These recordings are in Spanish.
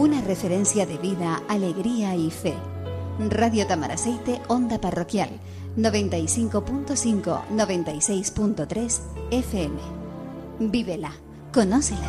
una referencia de vida, alegría y fe. Radio Tamaraceite, Onda Parroquial, 95.5, 96.3 FM. Vívela, conócela.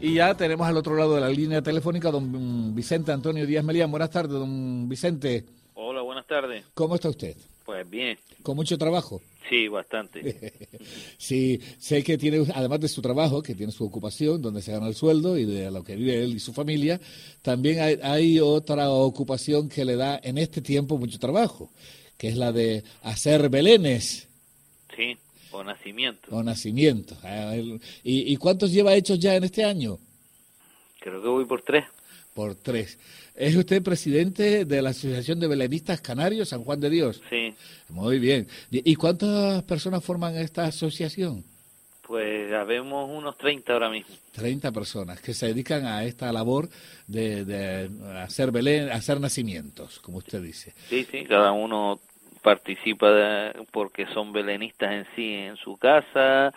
Y ya tenemos al otro lado de la línea telefónica don Vicente Antonio Díaz Melía. Buenas tardes, don Vicente. Hola, buenas tardes. ¿Cómo está usted? Pues bien. ¿Con mucho trabajo? Sí, bastante. sí, sé que tiene, además de su trabajo, que tiene su ocupación, donde se gana el sueldo y de lo que vive él y su familia, también hay, hay otra ocupación que le da en este tiempo mucho trabajo, que es la de hacer belenes. Sí, o nacimiento. O nacimiento. Ah, ¿Y, ¿Y cuántos lleva hechos ya en este año? Creo que voy por tres. Por tres. ¿Es usted presidente de la Asociación de Belenistas Canarios San Juan de Dios? Sí. Muy bien. ¿Y cuántas personas forman esta asociación? Pues habemos unos 30 ahora mismo. 30 personas que se dedican a esta labor de, hacer Belén, hacer nacimientos, como usted dice. Sí, sí, cada uno participa porque son belenistas en sí en su casa,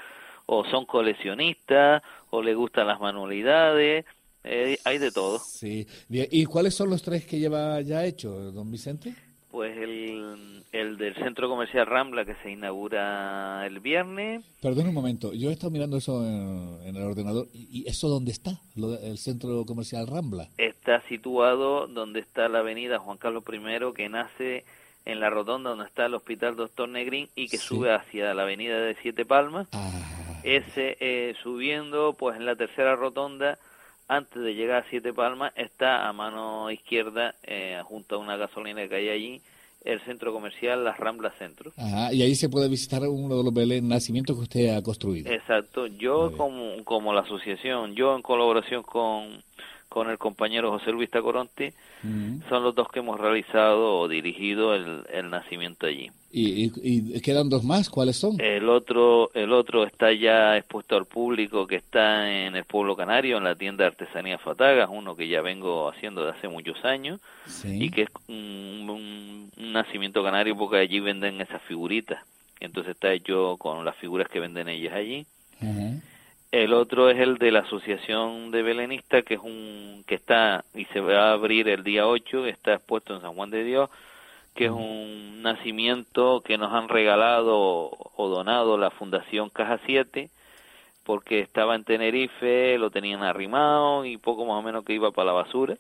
o son coleccionistas, o le gustan las manualidades, eh, hay de todo. Sí. ¿Y cuáles son los tres que lleva ya hecho, don Vicente? Pues el, el del centro comercial Rambla que se inaugura el viernes. Perdón un momento, yo he estado mirando eso en, el ordenador. ¿Y, eso dónde está, el centro comercial Rambla? Está situado donde está la avenida Juan Carlos I, que nace en la rotonda donde está el Hospital Doctor Negrín y que sube hacia la avenida de Siete Palmas. Ah. Ese eh, subiendo, pues en la tercera rotonda antes de llegar a Siete Palmas, está a mano izquierda, eh, junto a una gasolina que hay allí, el centro comercial Las Ramblas Centro. Ajá, y ahí se puede visitar uno de los Belén nacimientos que usted ha construido. Exacto, yo como, como la asociación, yo en colaboración con con el compañero José Luis Tacoronte, son los dos que hemos realizado o dirigido el, nacimiento allí. ¿Y, quedan dos más? ¿Cuáles son? El otro, el otro está ya expuesto al público, que está en el pueblo canario, en la tienda de artesanía Fatagas, uno que ya vengo haciendo de hace muchos años, y que es un, nacimiento canario porque allí venden esas figuritas. Entonces está hecho con las figuras que venden ellas allí. El otro es el de la Asociación de Belenistas, que es un que está y se va a abrir el día 8, está expuesto en San Juan de Dios, que es un nacimiento que nos han regalado o donado la Fundación Caja 7, porque estaba en Tenerife, lo tenían arrimado y poco más o menos que iba para la basura.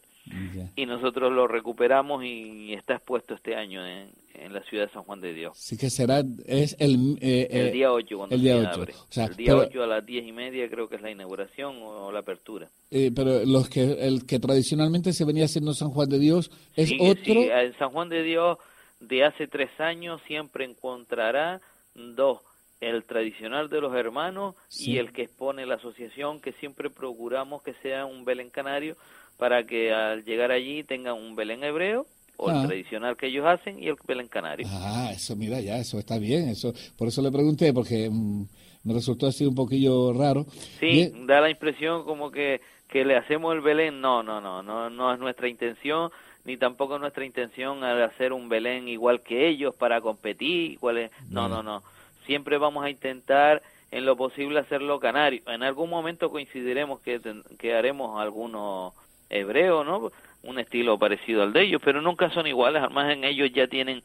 Y nosotros lo recuperamos y está expuesto este año en, en la ciudad de San Juan de Dios. Sí que será, es el... Eh, el día 8 cuando el día 8. Abre. O sea, el día 8 a las 10 y media creo que es la inauguración o, la apertura. Eh, pero los que el que tradicionalmente se venía haciendo San Juan de Dios es otro... Sí, en San Juan de Dios de hace tres años siempre encontrará dos el tradicional de los hermanos y el que expone la asociación que siempre procuramos que sea un Belén canario para que al llegar allí tengan un Belén hebreo o el ah. tradicional que ellos hacen y el Belén canario. Ah, eso mira ya, eso está bien, eso por eso le pregunté porque mm, me resultó así un poquillo raro. Sí, da la impresión como que que le hacemos el Belén, no, no, no, no, no es nuestra intención ni tampoco es nuestra intención hacer un Belén igual que ellos para competir, igual es, no, no, no. Siempre vamos a intentar en lo posible hacerlo canario. En algún momento coincidiremos que, que haremos algunos hebreos, ¿no? un estilo parecido al de ellos, pero nunca son iguales, además en ellos ya tienen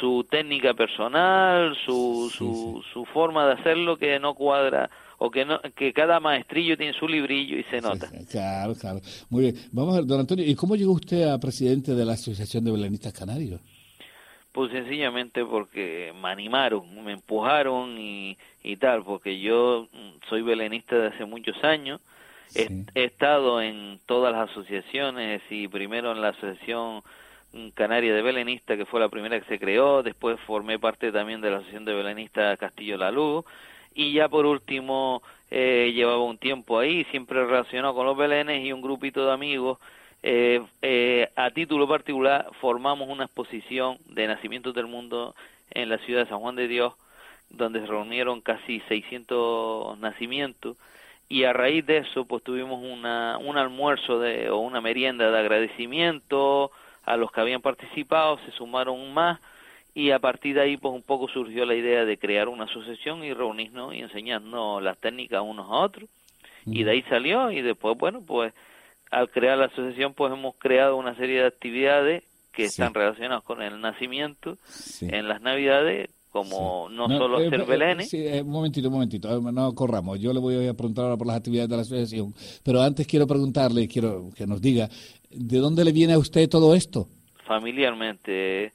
su técnica personal, su, su, su forma de hacerlo que no cuadra o que no, que cada maestrillo tiene su librillo y se nota. claro, claro. Muy bien. Vamos a ver, don Antonio, ¿y cómo llegó usted a presidente de la Asociación de Belenistas Canarios? Pues sencillamente porque me animaron, me empujaron y, y tal, porque yo soy belenista de hace muchos años, He, estado en todas las asociaciones y primero en la Asociación Canaria de Belenista, que fue la primera que se creó, después formé parte también de la Asociación de Belenistas Castillo La Luz, y ya por último eh, llevaba un tiempo ahí, siempre relacionado con los belenes y un grupito de amigos. Eh, eh, a título particular formamos una exposición de nacimientos del mundo en la ciudad de San Juan de Dios, donde se reunieron casi 600 nacimientos y a raíz de eso pues tuvimos una, un almuerzo de, o una merienda de agradecimiento a los que habían participado, se sumaron más y a partir de ahí pues un poco surgió la idea de crear una asociación y reunirnos y enseñarnos las técnicas unos a otros. Y de ahí salió y después bueno pues al crear la asociación pues hemos creado una serie de actividades que están relacionadas con el nacimiento en las navidades como no, solo eh, hacer eh, belenes. Sí, eh, un momentito, un momentito, no corramos. Yo le voy a preguntar ahora por las actividades de la asociación, pero antes quiero preguntarle, quiero que nos diga, ¿de dónde le viene a usted todo esto? Familiarmente,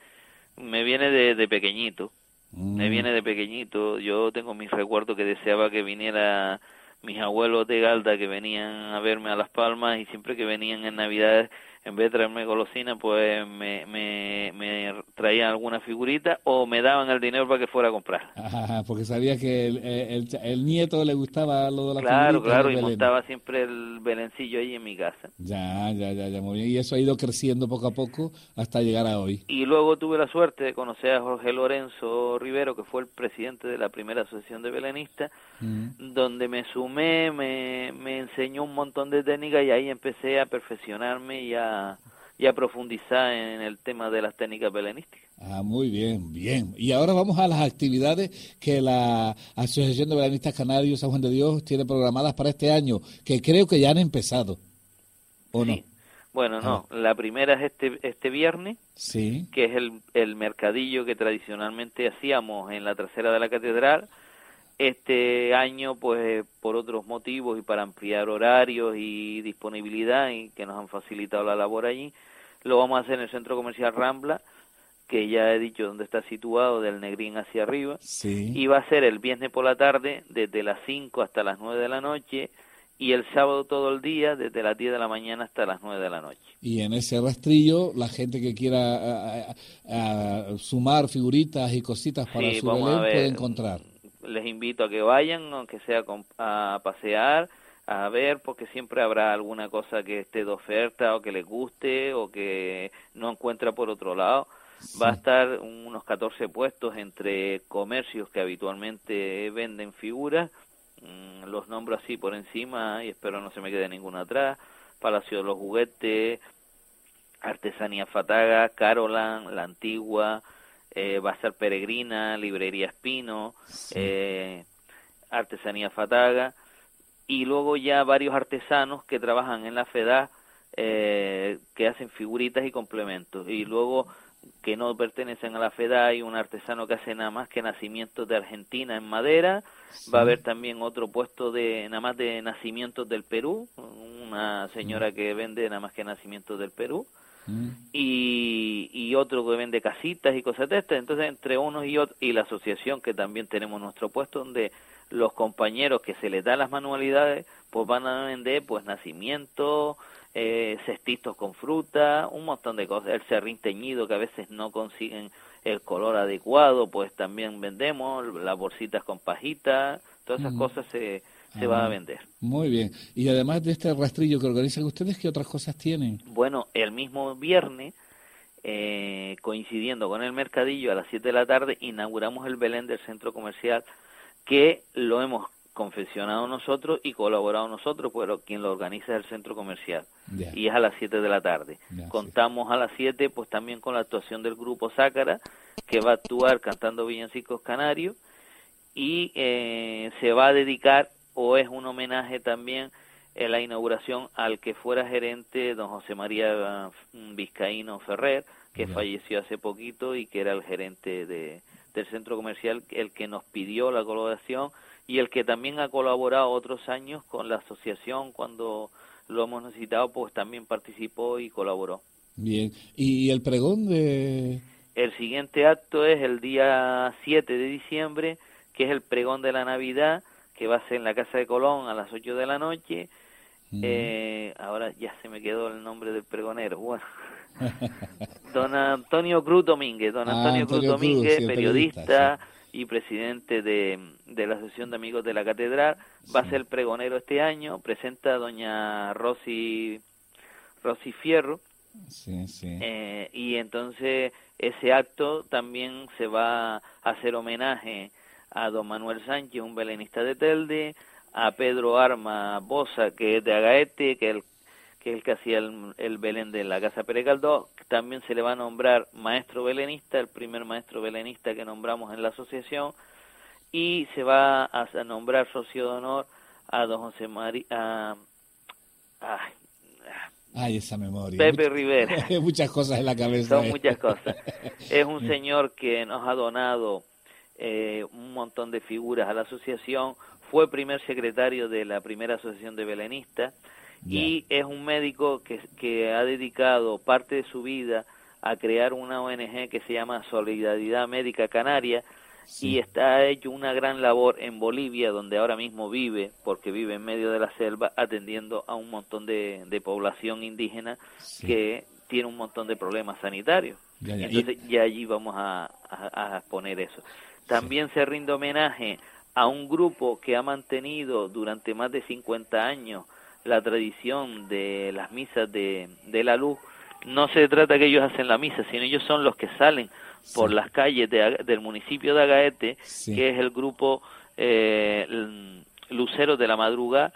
me viene de, pequeñito, me mm. viene de pequeñito. Yo tengo mis recuerdos que deseaba que viniera mis abuelos de Galda que venían a verme a Las Palmas y siempre que venían en Navidades en vez de traerme golosina, pues me, me, me, traían alguna figurita o me daban el dinero para que fuera a comprar. Ajá, porque sabía que el, el, el, nieto le gustaba lo de la Claro, claro, y montaba siempre el belencillo ahí en mi casa. Ya, ya, ya, ya, muy bien. Y eso ha ido creciendo poco a poco hasta llegar a hoy. Y luego tuve la suerte de conocer a Jorge Lorenzo Rivero, que fue el presidente de la primera asociación de belenistas, mm. donde me sumé, me, me enseñó un montón de técnicas y ahí empecé a perfeccionarme y a y a profundizar en el tema de las técnicas belenísticas. Ah, muy bien, bien. Y ahora vamos a las actividades que la Asociación de Belenistas Canarios San Juan de Dios tiene programadas para este año, que creo que ya han empezado. ¿O no? Bueno, no. Ah. La primera es este, este viernes, sí. que es el, el mercadillo que tradicionalmente hacíamos en la trasera de la catedral este año, pues por otros motivos y para ampliar horarios y disponibilidad y que nos han facilitado la labor allí, lo vamos a hacer en el Centro Comercial Rambla, que ya he dicho dónde está situado, del Negrín hacia arriba. Y va a ser el viernes por la tarde, desde las 5 hasta las 9 de la noche, y el sábado todo el día, desde las 10 de la mañana hasta las 9 de la noche. Y en ese rastrillo, la gente que quiera sumar figuritas y cositas para su Belén puede encontrar les invito a que vayan, aunque sea a pasear, a ver, porque siempre habrá alguna cosa que esté de oferta o que les guste o que no encuentra por otro lado. Va a estar unos 14 puestos entre comercios que habitualmente venden figuras, mm, los nombro así por encima y espero no se me quede ninguna atrás, Palacio de los Juguetes, Artesanía Fataga, Carolan, La Antigua, eh, va a ser Peregrina, Librería Espino, eh, Artesanía Fataga, y luego ya varios artesanos que trabajan en la FEDA eh, que hacen figuritas y complementos. Y luego que no pertenecen a la FEDA hay un artesano que hace nada más que nacimientos de Argentina en madera. Va a haber también otro puesto de nada más de nacimientos del Perú, una señora que vende nada más que nacimientos del Perú. Y, y, otro que vende casitas y cosas de estas. Entonces, entre unos y otros, y la asociación que también tenemos nuestro puesto, donde los compañeros que se les da las manualidades, pues van a vender pues nacimientos, eh, cestitos con fruta, un montón de cosas. El serrín teñido que a veces no consiguen el color adecuado, pues también vendemos, las bolsitas con pajitas, todas esas cosas se se va a ah, vender. Muy bien. Y además de este rastrillo que organizan ustedes, ¿qué otras cosas tienen? Bueno, el mismo viernes, eh, coincidiendo con el mercadillo, a las 7 de la tarde, inauguramos el Belén del centro comercial, que lo hemos confeccionado nosotros y colaborado nosotros, pero quien lo organiza es el centro comercial. Y es a las 7 de la tarde. Contamos a las 7 pues también con la actuación del grupo Zácara, que va a actuar cantando villancicos canarios y eh, se va a dedicar o es un homenaje también en la inauguración al que fuera gerente don José María mm, Vizcaíno Ferrer, que falleció hace poquito y que era el gerente de, del centro comercial, el que nos pidió la colaboración y el que también ha colaborado otros años con la asociación cuando lo hemos necesitado, pues también participó y colaboró. Bien, ¿y el pregón de...? El siguiente acto es el día 7 de diciembre, que es el pregón de la Navidad, que va a ser en la Casa de Colón a las 8 de la noche. eh, ahora ya se me quedó el nombre del pregonero. Bueno. don Antonio Cruz Domínguez, don ah, Antonio, Cruz Domínguez, periodista, y presidente de, de, la Asociación de Amigos de la Catedral, va a ser pregonero este año, presenta a doña Rosy, Rosy Fierro, sí, sí. Eh, y entonces ese acto también se va a hacer homenaje a don Manuel Sánchez, un belenista de Telde, a Pedro Arma Bosa, que es de Agaete, que, el, que es el que hacía el, Belén de la Casa Pérez. También se le va a nombrar maestro belenista, el primer maestro belenista que nombramos en la asociación, y se va a nombrar socio de honor a don José María... Ay, esa memoria. Pepe Rivera. muchas cosas en la cabeza. Son muchas cosas. Es un señor que nos ha donado eh, un montón de figuras a la asociación. Fue primer secretario de la primera asociación de belenistas y es un médico que, que ha dedicado parte de su vida a crear una ONG que se llama Solidaridad Médica Canaria y está hecho una gran labor en Bolivia, donde ahora mismo vive, porque vive en medio de la selva, atendiendo a un montón de, población indígena que tiene un montón de problemas sanitarios. Entonces, y... allí vamos a, a, poner eso. También se rinde homenaje a un grupo que ha mantenido durante más de 50 años la tradición de las misas de, de la luz. No se trata que ellos hacen la misa, sino ellos son los que salen por las calles del municipio de Agaete, que es el grupo eh, Luceros de la Madruga,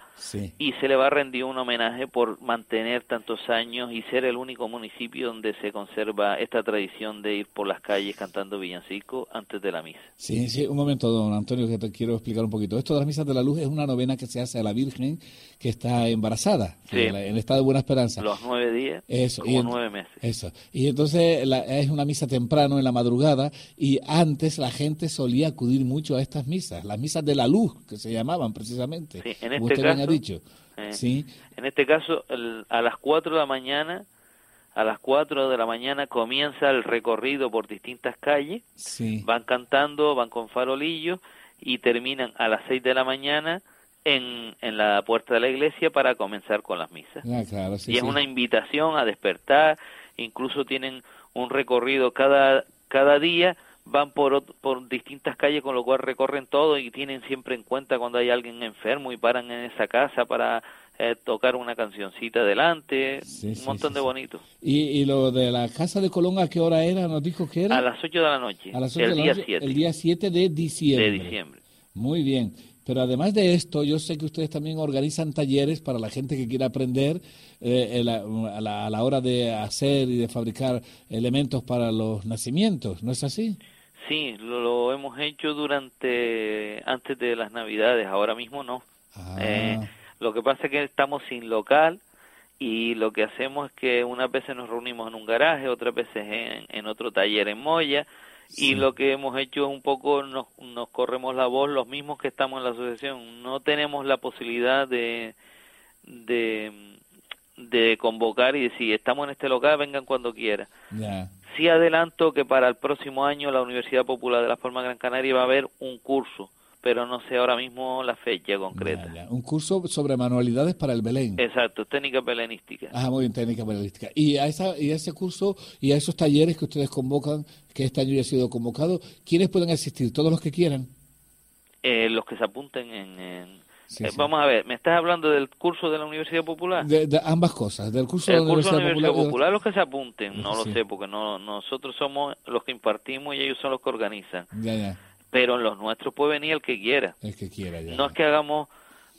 y se le va a rendir un homenaje por mantener tantos años y ser el único municipio donde se conserva esta tradición de ir por las calles cantando villancico antes de la misa. Sí, sí, un momento, don Antonio, que te quiero explicar un poquito. Esto de las misas de la luz es una novena que se hace a la Virgen que está embarazada, en, el estado de Buena Esperanza. Los nueve días, eso, como nueve meses. Eso. Y entonces es una misa temprano, en la madrugada, y antes la gente solía acudir mucho a estas misas, las misas de la luz, que se llamaban precisamente. Sí, en este caso, dicho. Eh, sí. En este caso, a las 4 de la mañana, a las 4 de la mañana comienza el recorrido por distintas calles. Sí. Van cantando, van con farolillos y terminan a las 6 de la mañana en, en la puerta de la iglesia para comenzar con las misas. Ah, y es una invitación a despertar, incluso tienen un recorrido cada, cada día van por, por distintas calles, con lo cual recorren todo y tienen siempre en cuenta cuando hay alguien enfermo y paran en esa casa para eh, tocar una cancioncita delante, un montón de bonitos. ¿Y, ¿Y, lo de la casa de Colón a qué hora era? ¿Nos dijo que era? A las 8 de la noche. A las 8 el día 7. El día 7 de diciembre. De diciembre. Muy bien. Pero además de esto, yo sé que ustedes también organizan talleres para la gente que quiera aprender eh, a, la, a, la, hora de hacer y de fabricar elementos para los nacimientos, ¿no es así? Sí, lo, hemos hecho durante antes de las Navidades, ahora mismo no. Ah. Eh, lo que pasa es que estamos sin local y lo que hacemos es que unas veces nos reunimos en un garaje, otras veces en, en otro taller en Moya y lo que hemos hecho es un poco nos, nos corremos la voz los mismos que estamos en la asociación. No tenemos la posibilidad de, de, de convocar y decir, estamos en este local, vengan cuando quieran. Sí adelanto que para el próximo año la Universidad Popular de la Forma Gran Canaria va a haber un curso, pero no sé ahora mismo la fecha concreta. Un curso sobre manualidades para el Belén. Exacto, técnica belenística. Ah, muy bien, técnica belenística. Y a, esa, y a ese curso y a esos talleres que ustedes convocan, que este año ya ha sido convocado, ¿quiénes pueden asistir? ¿Todos los que quieran? Eh, los que se apunten en eh, vamos a ver, ¿me estás hablando del curso de la Universidad Popular? De, ambas cosas, del curso, de la Universidad, Popular. Popular. los que se apunten, no lo sé, porque no nosotros somos los que impartimos y ellos son los que organizan. Ya, ya. Pero en los nuestros puede venir el que quiera. El que quiera, ya. No es que hagamos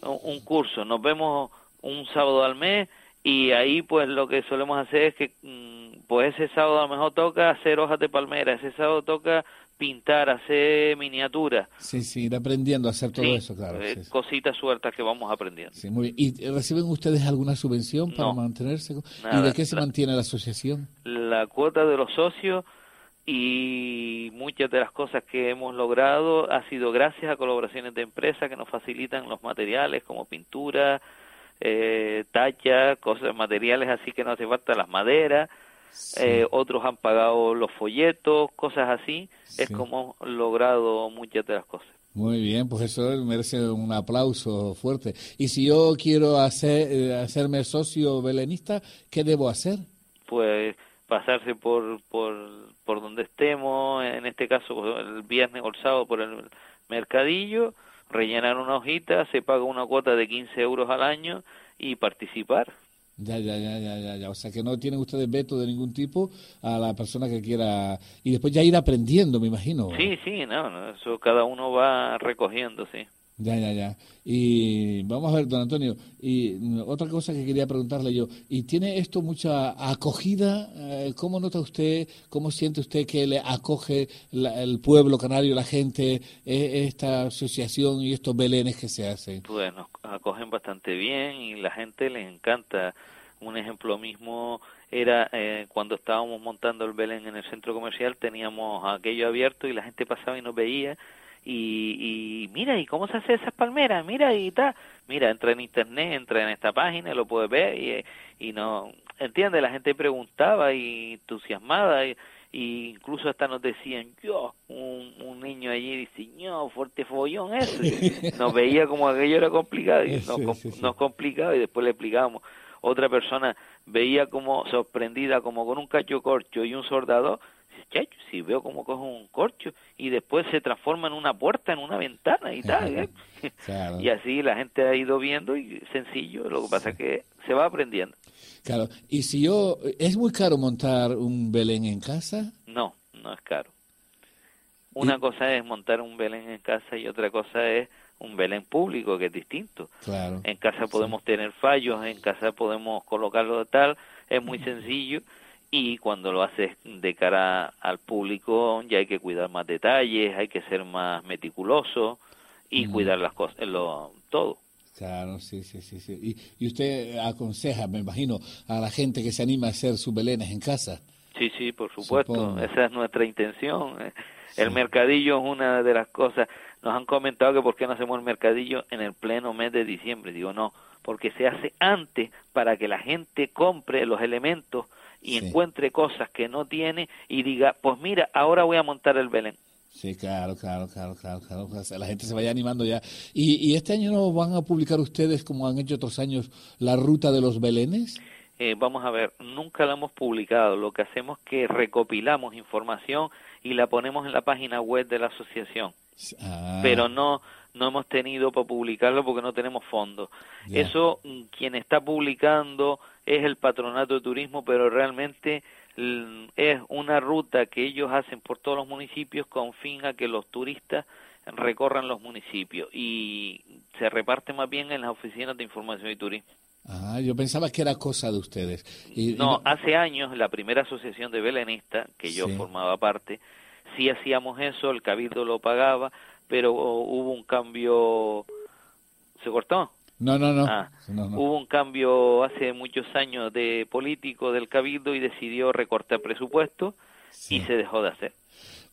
un curso, nos vemos un sábado al mes y ahí pues lo que solemos hacer es que mm, pues ese sábado a lo mejor toca hacer hojas de palmera, ese sábado toca pintar, hacer miniaturas. Sí, sí, ir aprendiendo a hacer todo eso, claro. Eh, cositas sueltas que vamos aprendiendo. Sí, muy bien. ¿Y reciben ustedes alguna subvención para mantenerse? ¿Y de qué se mantiene la asociación? La cuota de los socios y muchas de las cosas que hemos logrado ha sido gracias a colaboraciones de empresas que nos facilitan los materiales como pintura, eh, tacha, cosas, materiales así que no hace falta las maderas eh, otros han pagado los folletos, cosas así. Es como logrado muchas de las cosas. Muy bien, pues eso merece un aplauso fuerte. Y si yo quiero hacer, eh, hacerme socio belenista, ¿qué debo hacer? Pues pasarse por, por, por donde estemos, en este caso el viernes o el sábado por el mercadillo, rellenar una hojita, se paga una cuota de 15 euros al año y participar. Ya, ya, ya, ya, ya, O sea que no tienen ustedes veto de ningún tipo a la persona que quiera. Y después ya ir aprendiendo, me imagino. Sí, sí, no, eso cada uno va recogiendo, sí. Ya, ya, ya. Y vamos a ver, don Antonio, y otra cosa que quería preguntarle yo, ¿y tiene esto mucha acogida? Eh, ¿Cómo nota usted, cómo siente usted que le acoge el pueblo canario, la gente, e, esta asociación y estos belenes que se hacen? Pues nos acogen bastante bien y la gente les encanta. Un ejemplo mismo era eh, cuando estábamos montando el Belén en el centro comercial, teníamos aquello abierto y la gente pasaba y nos veía y, y mira, ¿y cómo se hace esas palmeras? Mira, y tal. Mira, entra en internet, entra en esta página, lo puedes ver y, y no, entiende, la gente preguntaba y entusiasmada y, incluso hasta nos decían, yo, un, un niño allí dice, no, fuerte follón eso. nos veía como aquello era complicado y nos, nos complicaba y después le explicábamos. Otra persona veía como sorprendida, como con un cacho corcho y un si veo cómo coge un corcho y después se transforma en una puerta, en una ventana y tal. ¿eh? y así la gente ha ido viendo y sencillo, lo que pasa es que se va aprendiendo. Claro, y si yo, ¿es muy caro montar un Belén en casa? No, no es caro. Una cosa es montar un Belén en casa y otra cosa es un Belén público, que es distinto. Claro. En casa podemos tener fallos, en casa podemos colocarlo de tal, es muy sencillo y cuando lo haces de cara al público ya hay que cuidar más detalles, hay que ser más meticuloso y cuidar las cosas, lo, todo. Claro, sí, sí, sí. sí. Y, usted aconseja, me imagino, a la gente que se anima a hacer sus belenes en casa. Sí, sí, por supuesto. Esa es nuestra intención. El mercadillo es una de las cosas. Nos han comentado que por qué no hacemos el mercadillo en el pleno mes de diciembre. Digo, no, porque se hace antes para que la gente compre los elementos y encuentre cosas que no tiene y diga, pues mira, ahora voy a montar el Belén. Sí, claro, claro, claro, claro, claro. La gente se vaya animando ya. ¿Y, ¿Y, este año no van a publicar ustedes, como han hecho otros años, la ruta de los Belenes? Eh, vamos a ver, nunca la hemos publicado. Lo que hacemos es que recopilamos información y la ponemos en la página web de la asociación. Ah. Pero no, no hemos tenido para publicarlo porque no tenemos fondos. Eso, mm, quien está publicando es el patronato de turismo, pero realmente es una ruta que ellos hacen por todos los municipios con fin a que los turistas recorran los municipios y se reparte más bien en las oficinas de información y turismo. Ah, yo pensaba que era cosa de ustedes. no, hace años la primera asociación de belenistas, que yo formaba parte, sí hacíamos eso, el cabildo lo pagaba, pero hubo un cambio... ¿Se cortó? No, no, ah, no. Hubo un cambio hace muchos años de político del Cabildo y decidió recortar presupuesto y se dejó de hacer.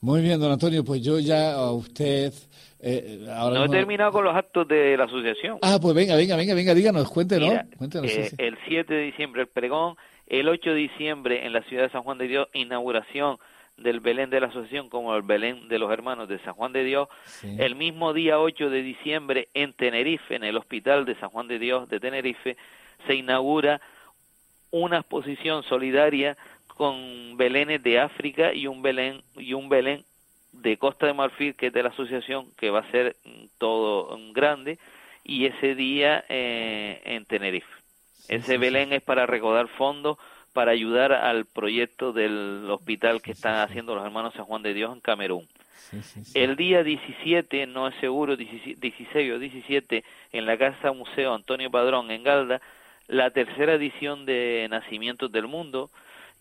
Muy bien, don Antonio, pues yo ya a usted... Eh, no he terminado con los actos de la asociación. Ah, pues venga, venga, venga, venga, díganos, cuéntenos. cuéntenos eh, El 7 de diciembre el pregón, el 8 de diciembre en la ciudad de San Juan de Dios, inauguración del Belén de la Asociación como el Belén de los Hermanos de San Juan de Dios. El mismo día 8 de diciembre en Tenerife, en el Hospital de San Juan de Dios de Tenerife, se inaugura una exposición solidaria con belenes de África y un Belén y un Belén de Costa de Marfil que es de la asociación que va a ser todo grande y ese día eh, en Tenerife. ese Belén es para recaudar fondos para ayudar al proyecto del hospital que están haciendo los hermanos San Juan de Dios en Camerún. el día 17, no es seguro, 16 o 17, en la Casa Museo Antonio Padrón en Galda, la tercera edición de Nacimientos del Mundo,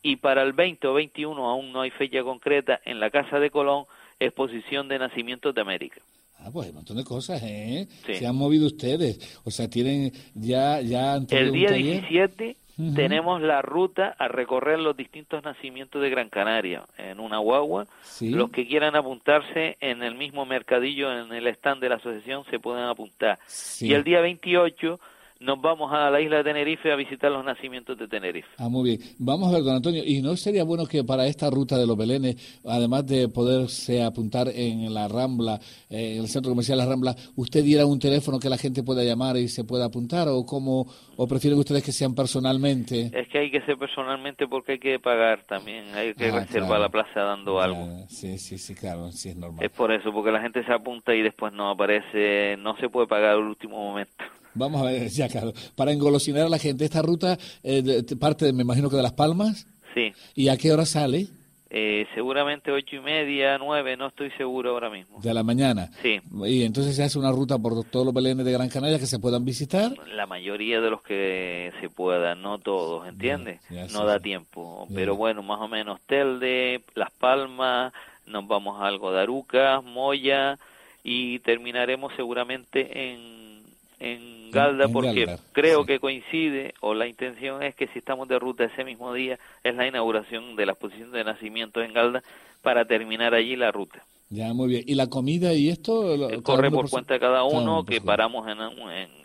y para el 20 o 21, aún no hay fecha concreta, en la Casa de Colón, exposición de Nacimientos de América. Ah, pues hay un montón de cosas, ¿eh? Se han movido ustedes. O sea, tienen ya... ya el día 17 tenemos la ruta a recorrer los distintos nacimientos de Gran Canaria en una guagua. Los que quieran apuntarse en el mismo mercadillo, en el stand de la asociación, se pueden apuntar. Y el día 28 nos vamos a la isla de Tenerife a visitar los nacimientos de Tenerife. Ah, muy bien. Vamos a ver, don Antonio, ¿y no sería bueno que para esta ruta de los Belenes, además de poderse apuntar en la Rambla, eh, en el centro comercial La Rambla, usted diera un teléfono que la gente pueda llamar y se pueda apuntar o cómo o prefieren ustedes que sean personalmente? Es que hay que ser personalmente porque hay que pagar también, hay que ah, reservar la plaza dando algo. Sí, sí, sí, claro, sí es normal. Es por eso, porque la gente se apunta y después no aparece, no se puede pagar al último momento. Vamos a ver, ya claro. Para engolosinar a la gente, esta ruta eh, parte, me imagino que de Las Palmas. Sí. ¿Y a qué hora sale? Eh, seguramente ocho y media, nueve, no estoy seguro ahora mismo. De la mañana. Sí. Y entonces se hace una ruta por todos los belenes de Gran Canaria que se puedan visitar. La mayoría de los que se puedan, no todos, ¿entiendes? no da tiempo. Pero bueno, más o menos Telde, Las Palmas, nos vamos a algo de Arucas, Moya y terminaremos seguramente en, en Galda porque creo que coincide o la intención es que si estamos de ruta ese mismo día es la inauguración de la exposición de nacimiento en Galda para terminar allí la ruta. Ya, muy bien. ¿Y la comida y esto? Eh, corre por, cuenta de cada uno, que paramos en,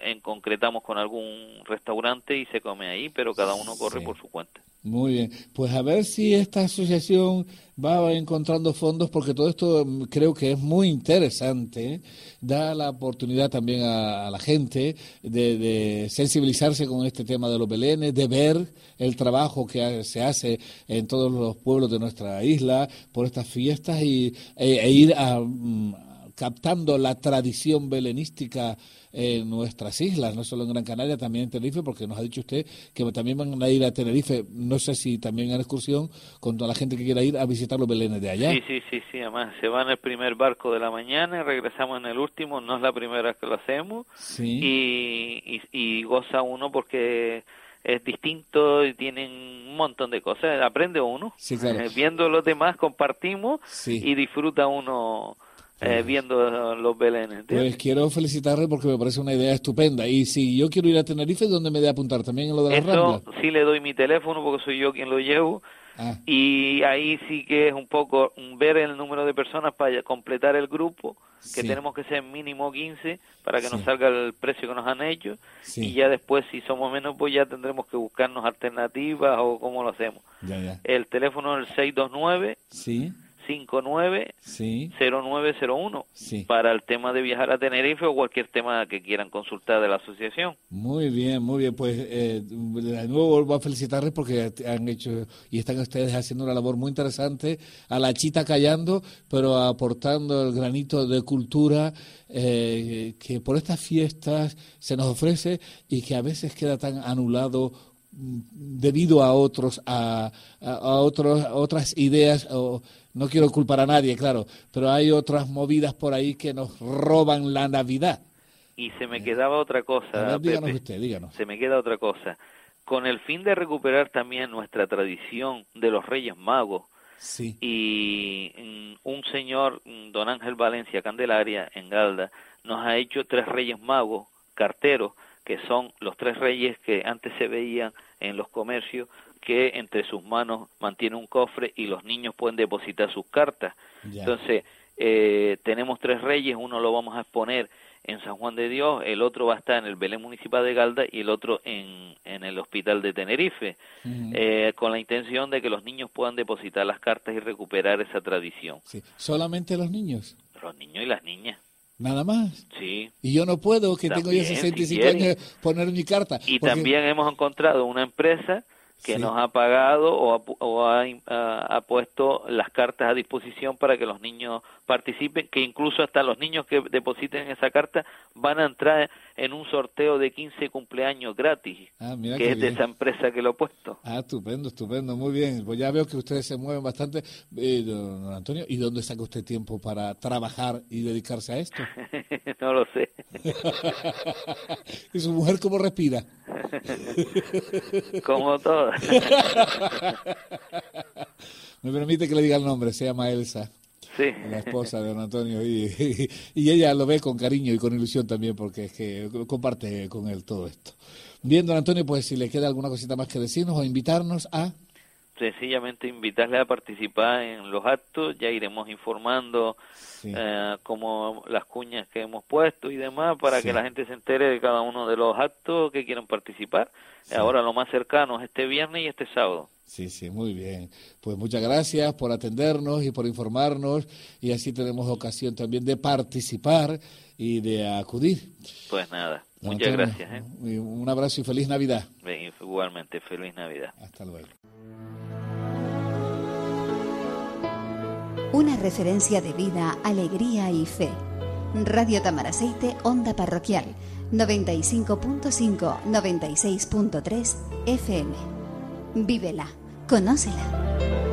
en, concretamos con algún restaurante y se come ahí, pero cada uno corre por su cuenta. Muy bien. Pues a ver si esta asociación va encontrando fondos, porque todo esto mm, creo que es muy interesante. Da la oportunidad también a, la gente de, de, sensibilizarse con este tema de los belenes, de ver el trabajo que se hace en todos los pueblos de nuestra isla por estas fiestas y, e, e ir a, mm, captando la tradición belenística en nuestras islas, no solo en Gran Canaria, también en Tenerife, porque nos ha dicho usted que también van a ir a Tenerife, no sé si también en excursión, con toda la gente que quiera ir a visitar los belenes de allá. Sí, sí, sí, sí, además se va en el primer barco de la mañana y regresamos en el último, no es la primera vez que lo hacemos, y, y goza uno porque es distinto y tienen un montón de cosas. Aprende uno. Eh, viendo los demás compartimos y disfruta uno eh, viendo los belenes. Pues quiero felicitarle porque me parece una idea estupenda. Y si yo quiero ir a Tenerife, ¿dónde me de apuntar? ¿También en lo de la Eso sí le doy mi teléfono porque soy yo quien lo llevo. Ah. Y ahí sí que es un poco ver el número de personas para completar el grupo, que tenemos que ser mínimo 15 para que nos salga el precio que nos han hecho. Y ya después, si somos menos, pues ya tendremos que buscarnos alternativas o cómo lo hacemos. El teléfono es el 629 sí. 59 0901 para el tema de viajar a Tenerife o cualquier tema que quieran consultar de la asociación. Muy bien, muy bien. Pues eh, de nuevo vuelvo a felicitarles porque han hecho y están ustedes haciendo una labor muy interesante a la chita callando, pero aportando el granito de cultura eh, que por estas fiestas se nos ofrece y que a veces queda tan anulado debido a otros a, a, otros otras ideas o no quiero culpar a nadie, claro, pero hay otras movidas por ahí que nos roban la Navidad. Y se me quedaba otra cosa. díganos usted, díganos. Se me queda otra cosa. Con el fin de recuperar también nuestra tradición de los Reyes Magos, sí. y mm, un señor, mm, don Ángel Valencia Candelaria, en Galda, nos ha hecho tres Reyes Magos, carteros, que son los tres reyes que antes se veían en los comercios que entre sus manos mantiene un cofre y los niños pueden depositar sus cartas. Entonces, eh, tenemos tres reyes, uno lo vamos a exponer en San Juan de Dios, el otro va a estar en el Belén Municipal de Galda y el otro en, en el Hospital de Tenerife, eh, con la intención de que los niños puedan depositar las cartas y recuperar esa tradición. Sí. ¿Solamente los niños? Los niños y las niñas. Nada más. Sí. Y yo no puedo, que tengo ya 65 años, poner mi carta. Y también hemos encontrado una empresa que nos ha pagado o, ha, ha, puesto las cartas a disposición para que los niños participen, que incluso hasta los niños que depositen esa carta van a entrar en un sorteo de 15 cumpleaños gratis, ah, que es de esa empresa que lo ha puesto. Ah, estupendo, estupendo, muy bien. Pues ya veo que ustedes se mueven bastante. Eh, don Antonio, ¿y dónde saca usted tiempo para trabajar y dedicarse a esto? no lo sé. ¿Y su mujer cómo respira? Como todo. Me permite que le diga el nombre, se llama Elsa. Sí. La esposa de don Antonio. Y, y, ella lo ve con cariño y con ilusión también porque es que comparte con él todo esto. Bien, don Antonio, pues si le queda alguna cosita más que decirnos o invitarnos a... Sencillamente invitarle a participar en los actos, ya iremos informando eh, como las cuñas que hemos puesto y demás para que la gente se entere de cada uno de los actos que quieran participar. Ahora lo más cercano es este viernes y este sábado. Sí, sí, muy bien. Pues muchas gracias por atendernos y por informarnos y así tenemos ocasión también de participar y de acudir. Pues nada, muchas gracias. ¿eh? Un abrazo y feliz Navidad. igualmente, feliz Navidad. Hasta luego. Una referencia de vida, alegría y fe. Radio Tamaraceite, Onda Parroquial, 95.5, 96.3 FM. Vívela, conócela.